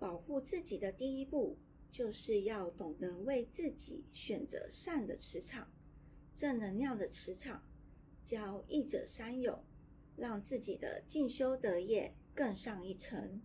保护自己的第一步，就是要懂得为自己选择善的磁场、正能量的磁场，交益者三友，让自己的进修德业更上一层。